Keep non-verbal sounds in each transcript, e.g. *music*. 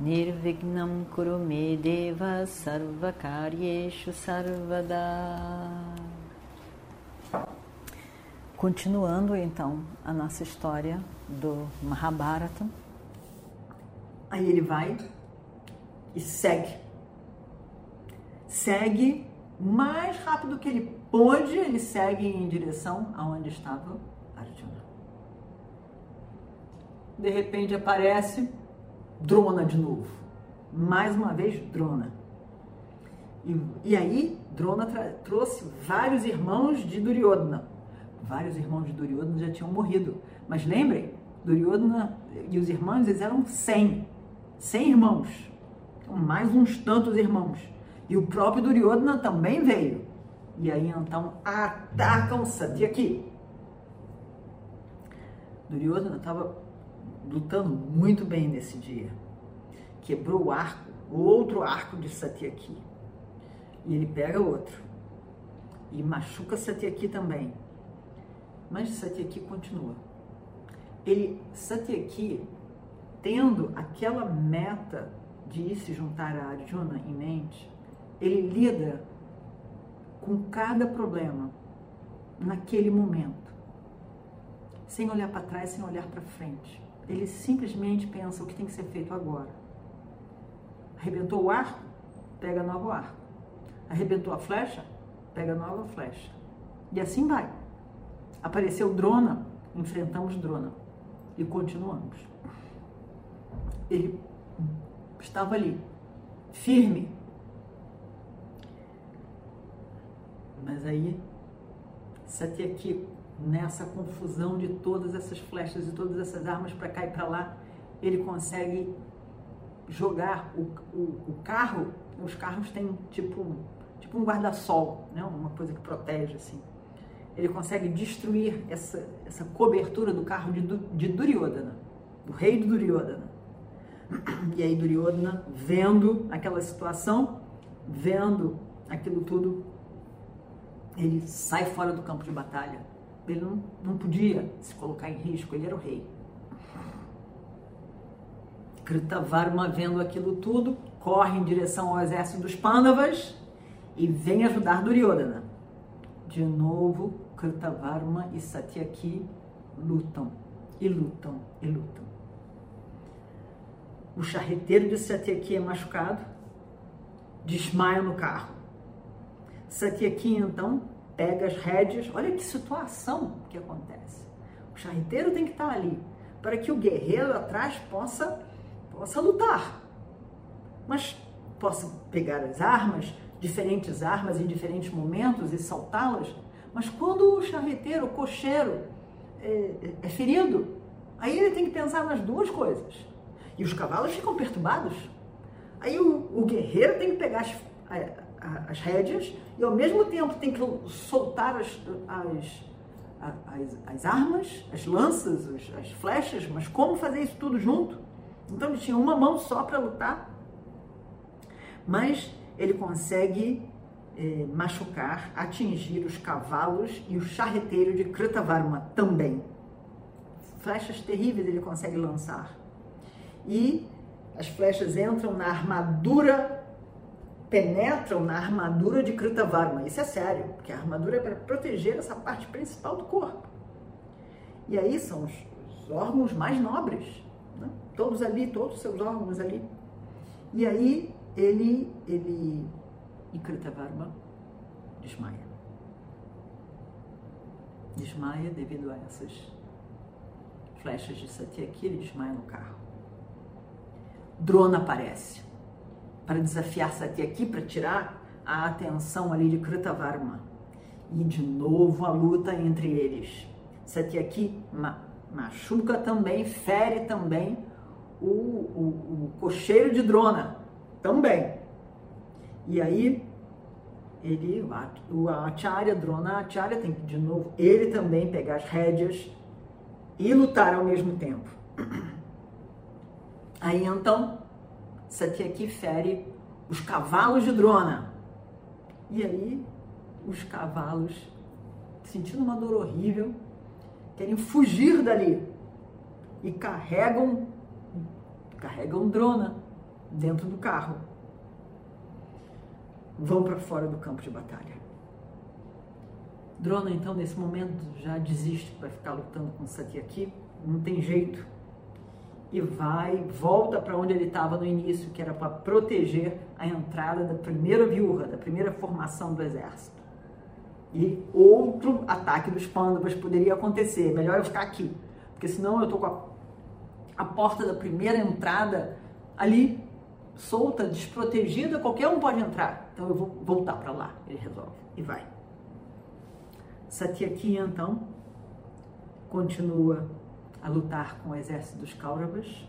Nirvignam Kurume Deva Sarvakaryeshu Sarvada Continuando então a nossa história do Mahabharata. Aí ele vai e segue. Segue mais rápido que ele pôde, ele segue em direção aonde estava Arjuna. De repente aparece Drona de novo. Mais uma vez, Drona. E, e aí, Drona trouxe vários irmãos de Duryodhana. Vários irmãos de Duryodhana já tinham morrido. Mas lembrem, Duryodhana e os irmãos, eles eram 100. 100 irmãos. Então, mais uns tantos irmãos. E o próprio Duryodhana também veio. E aí então atacam Satyaki. Duryodhana estava lutando muito bem nesse dia. Quebrou o arco, o outro arco de Satyaki. E ele pega outro. E machuca Satyaki também. Mas Satyaki continua. Ele, Satyaki, tendo aquela meta de ir se juntar a Arjuna em mente, ele lida com cada problema naquele momento, sem olhar para trás, sem olhar para frente. Ele simplesmente pensa o que tem que ser feito agora. Arrebentou o arco, pega novo arco. Arrebentou a flecha, pega nova flecha. E assim vai. Apareceu drona, enfrentamos drona e continuamos. Ele estava ali, firme, Mas aí, Satyaki, nessa confusão de todas essas flechas e todas essas armas para cá e para lá, ele consegue jogar o, o, o, carro. Os carros têm tipo, tipo um guarda-sol, né? uma coisa que protege assim. Ele consegue destruir essa, essa cobertura do carro de, de Duryodhana, do rei do Duryodhana. *clears throat* E aí Duryodhana, vendo aquela situação, vendo aquilo tudo, ele sai fora do campo de batalha. Ele não, não podia se colocar em risco, ele era o rei. Kritavarma, vendo aquilo tudo, corre em direção ao exército dos Pandavas e vem ajudar Duryodhana. De novo, Kritavarma e Satyaki lutam, e lutam, e lutam. O charreteiro de Satyaki é machucado, desmaia no carro. Satyaki então pega as rédeas, olha que situação que acontece. O charreteiro tem que estar ali para que o guerreiro atrás possa, possa lutar, mas possa pegar as armas, diferentes armas em diferentes momentos e saltá-las. Mas quando o charreteiro, o cocheiro, é, é ferido, aí ele tem que pensar nas duas coisas. E os cavalos ficam perturbados. Aí o, o guerreiro tem que pegar as, as rédeas e ao mesmo tempo tem que soltar as, as, as, as armas, as lanças, as, as, flechas, mas como fazer isso tudo junto? Então ele tinha uma mão só para lutar, mas ele consegue eh, machucar, atingir os cavalos e o charreteiro de Kritavarma também. Flechas terríveis ele consegue lançar. E as flechas entram na armadura penetram na armadura de Kritavarma. Isso é sério, porque a armadura é para proteger essa parte principal do corpo. E aí são os, os órgãos mais nobres, né? todos ali, todos os seus órgãos ali. E aí ele, ele e Kritavarma desmaia. Desmaia devido a essas flechas de Satyaki, ele desmaia no carro. Drona aparece para desafiar Satyaki, para tirar a atenção ali de Kritavarma. E de novo a luta entre eles. Satyaki ma machuca também, fere também o, o, o cocheiro de Drona, também. E aí ele, o Acharya, Drona Acharya, tem que de novo ele também pegar as rédeas e lutar ao mesmo tempo. Aí então, Satyaki fere os cavalos de Drona. E aí, os cavalos, sentindo uma dor horrível, querem fugir dali e carregam carregam Drona dentro do carro. Vão para fora do campo de batalha. Drona, então, nesse momento, já desiste para ficar lutando com Satyaki. Não tem jeito. E vai, volta para onde ele estava no início, que era para proteger a entrada da primeira viúva, da primeira formação do exército. E outro ataque dos pândavas poderia acontecer. Melhor eu ficar aqui, porque senão eu estou com a, a porta da primeira entrada ali solta, desprotegida, qualquer um pode entrar. Então eu vou voltar para lá. Ele resolve e vai. Satyaki então continua a lutar com o exército dos Kauravas.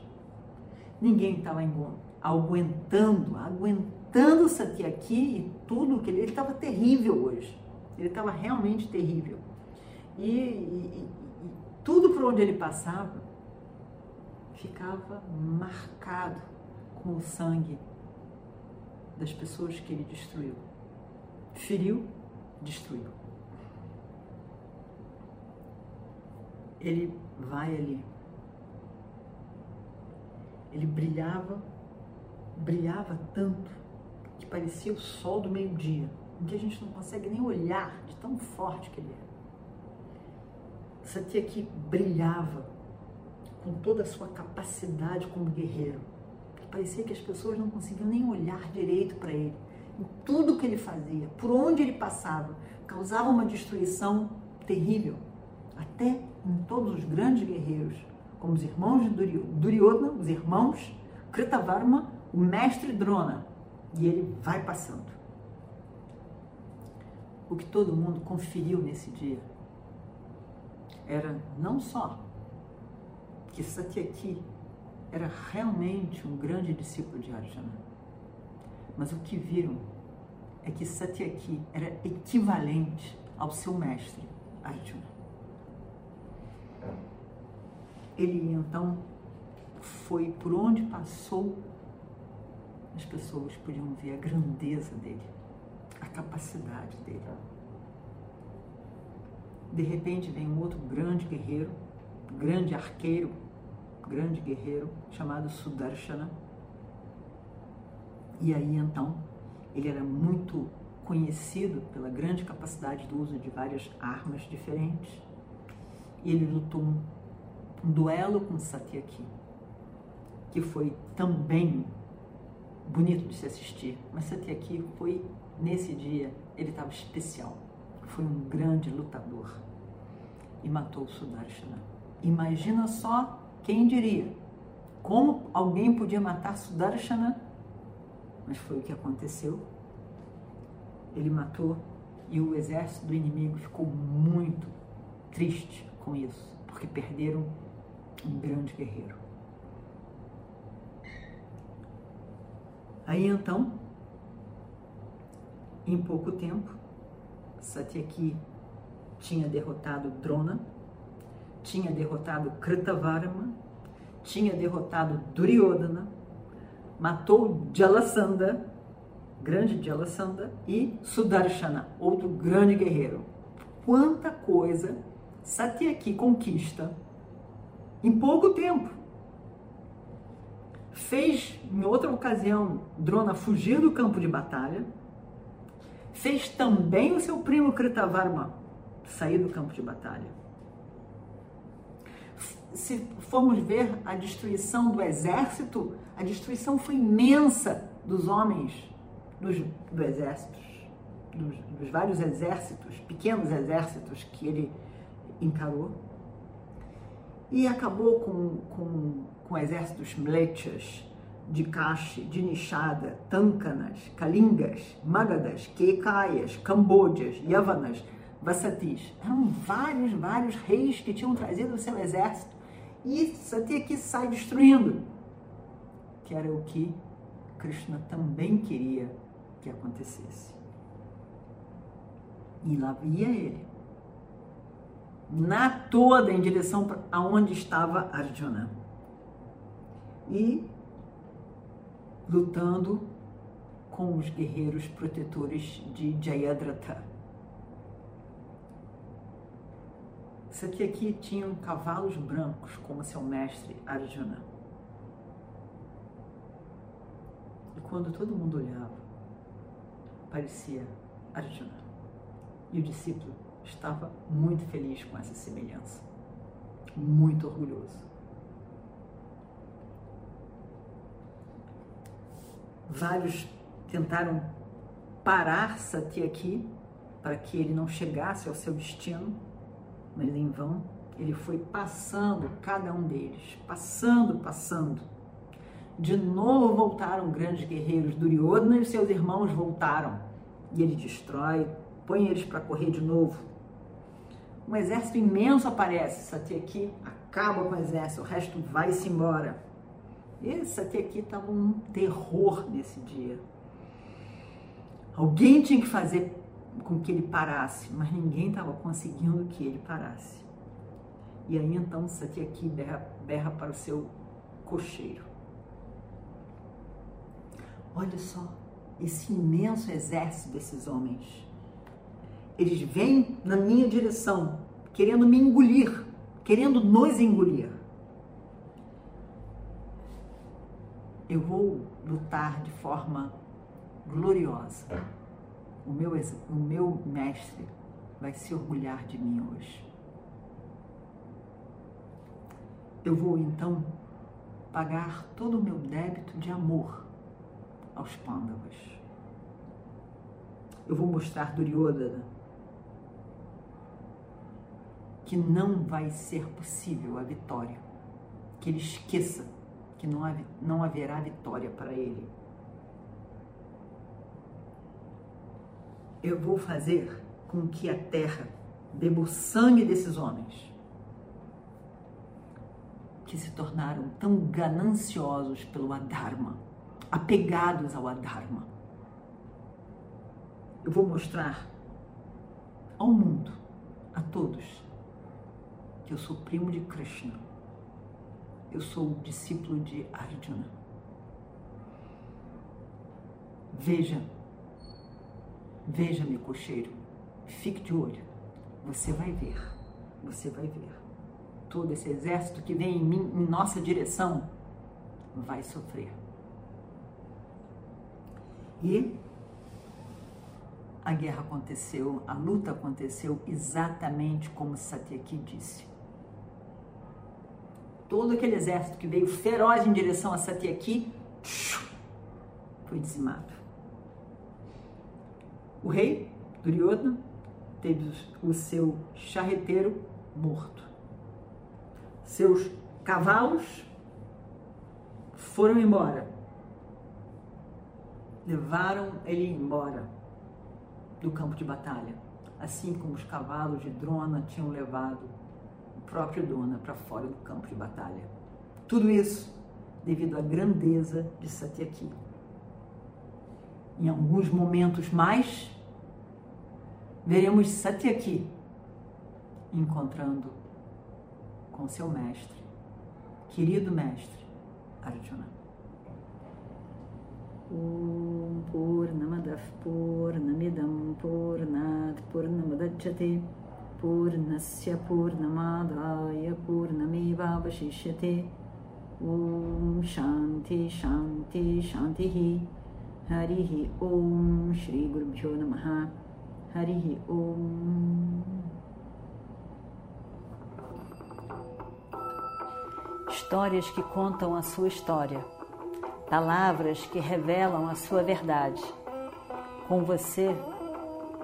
Ninguém estava aguentando, aguentando Satyaki e tudo que ele estava terrível hoje. Ele estava realmente terrível. E, e, e tudo por onde ele passava ficava marcado com o sangue das pessoas que ele destruiu. Feriu, destruiu. Ele vai ali. Ele brilhava, brilhava tanto que parecia o sol do meio-dia, em que a gente não consegue nem olhar de tão forte que ele é. Sentia que brilhava com toda a sua capacidade como guerreiro. Parecia que as pessoas não conseguiam nem olhar direito para ele. Em tudo que ele fazia, por onde ele passava, causava uma destruição terrível. Até em todos os grandes guerreiros, como os irmãos de Duryodhana, os irmãos Kritavarma, o mestre Drona. E ele vai passando. O que todo mundo conferiu nesse dia era não só que Satyaki era realmente um grande discípulo de Arjuna. Mas o que viram é que Satyaki era equivalente ao seu mestre Arjuna. Ele então foi por onde passou, as pessoas podiam ver a grandeza dele, a capacidade dele. De repente vem um outro grande guerreiro, grande arqueiro, grande guerreiro chamado Sudarshana. E aí então ele era muito conhecido pela grande capacidade do uso de várias armas diferentes. E ele lutou um, duelo com Satyaki, que foi também bonito de se assistir. Mas Satyaki foi, nesse dia, ele estava especial. Foi um grande lutador e matou Sudarshana. Imagina só quem diria? Como alguém podia matar Sudarshana? Mas foi o que aconteceu. Ele matou e o exército do inimigo ficou muito triste com isso, porque perderam um grande guerreiro. Aí então, em pouco tempo, Satyaki tinha derrotado Drona, tinha derrotado Kritavarma, tinha derrotado Duryodhana, matou Jalasanda, grande Jalasanda, e Sudarshana, outro grande guerreiro. Quanta coisa Satyaki conquista em pouco tempo. Fez, em outra ocasião, Drona fugir do campo de batalha. Fez também o seu primo Kritavarma sair do campo de batalha se formos ver a destruição do exército, a destruição foi imensa dos homens dos, do exército, dos, dos vários exércitos, pequenos exércitos que ele encarou. E acabou com, com, com exércitos mlechas, de Kashi, de Nishada, Tankanas, Kalingas, Magadas, Kekaias, Cambódias, Yavanas, Vassatis. Eram vários, vários reis que tinham trazido o seu exército e Satyaki sai destruindo, que era o que Krishna também queria que acontecesse. E lá ia ele, na toda em direção aonde estava Arjuna. E lutando com os guerreiros protetores de Jayadratha. aqui tinham cavalos brancos como seu mestre Arjuna. E quando todo mundo olhava, parecia Arjuna. E o discípulo estava muito feliz com essa semelhança, muito orgulhoso. Vários tentaram parar Satyaki para que ele não chegasse ao seu destino, mas em vão. Ele foi passando cada um deles, passando, passando. De novo voltaram grandes guerreiros. Duryodhana e seus irmãos voltaram. E ele destrói, põe eles para correr de novo. Um exército imenso aparece. Satyaki acaba com o exército, o resto vai-se embora. Esse Satyaki estava um terror nesse dia. Alguém tinha que fazer com que ele parasse, mas ninguém estava conseguindo que ele parasse. E aí então Satyaki berra, berra para o seu cocheiro. Olha só, esse imenso exército desses homens. Eles vêm na minha direção, querendo me engolir, querendo nos engolir. Eu vou lutar de forma gloriosa. O meu, o meu mestre vai se orgulhar de mim hoje. Eu vou então pagar todo o meu débito de amor aos Pandavas. Eu vou mostrar Duryodhana que não vai ser possível a vitória, que ele esqueça que não, não haverá vitória para ele. eu vou fazer com que a terra beba o sangue desses homens que se tornaram tão gananciosos pelo Adharma, apegados ao Adharma. Eu vou mostrar ao mundo, a todos, que eu sou primo de Krishna. Eu sou discípulo de Arjuna. Veja Veja-me, cocheiro, fique de olho. Você vai ver, você vai ver. Todo esse exército que vem em, mim, em nossa direção vai sofrer. E a guerra aconteceu, a luta aconteceu exatamente como Satyaki disse. Todo aquele exército que veio feroz em direção a Satyaki foi dizimado. O rei Duryodhana teve o seu charreteiro morto. Seus cavalos foram embora. Levaram ele embora do campo de batalha, assim como os cavalos de Drona tinham levado próprio Drona para fora do campo de batalha. Tudo isso devido à grandeza de Satyaki em alguns momentos mais, veremos Satyaki encontrando com seu mestre, querido mestre Arjuna. Om Purnamadav Purnamidam Purnat Purnamadachyate Purnamevavashishyate Om Shanti Shanti Shanti Harihi Om Shri Guru Bhyo Namaha Harihi Om Histórias que contam a sua história, palavras que revelam a sua verdade. Com você,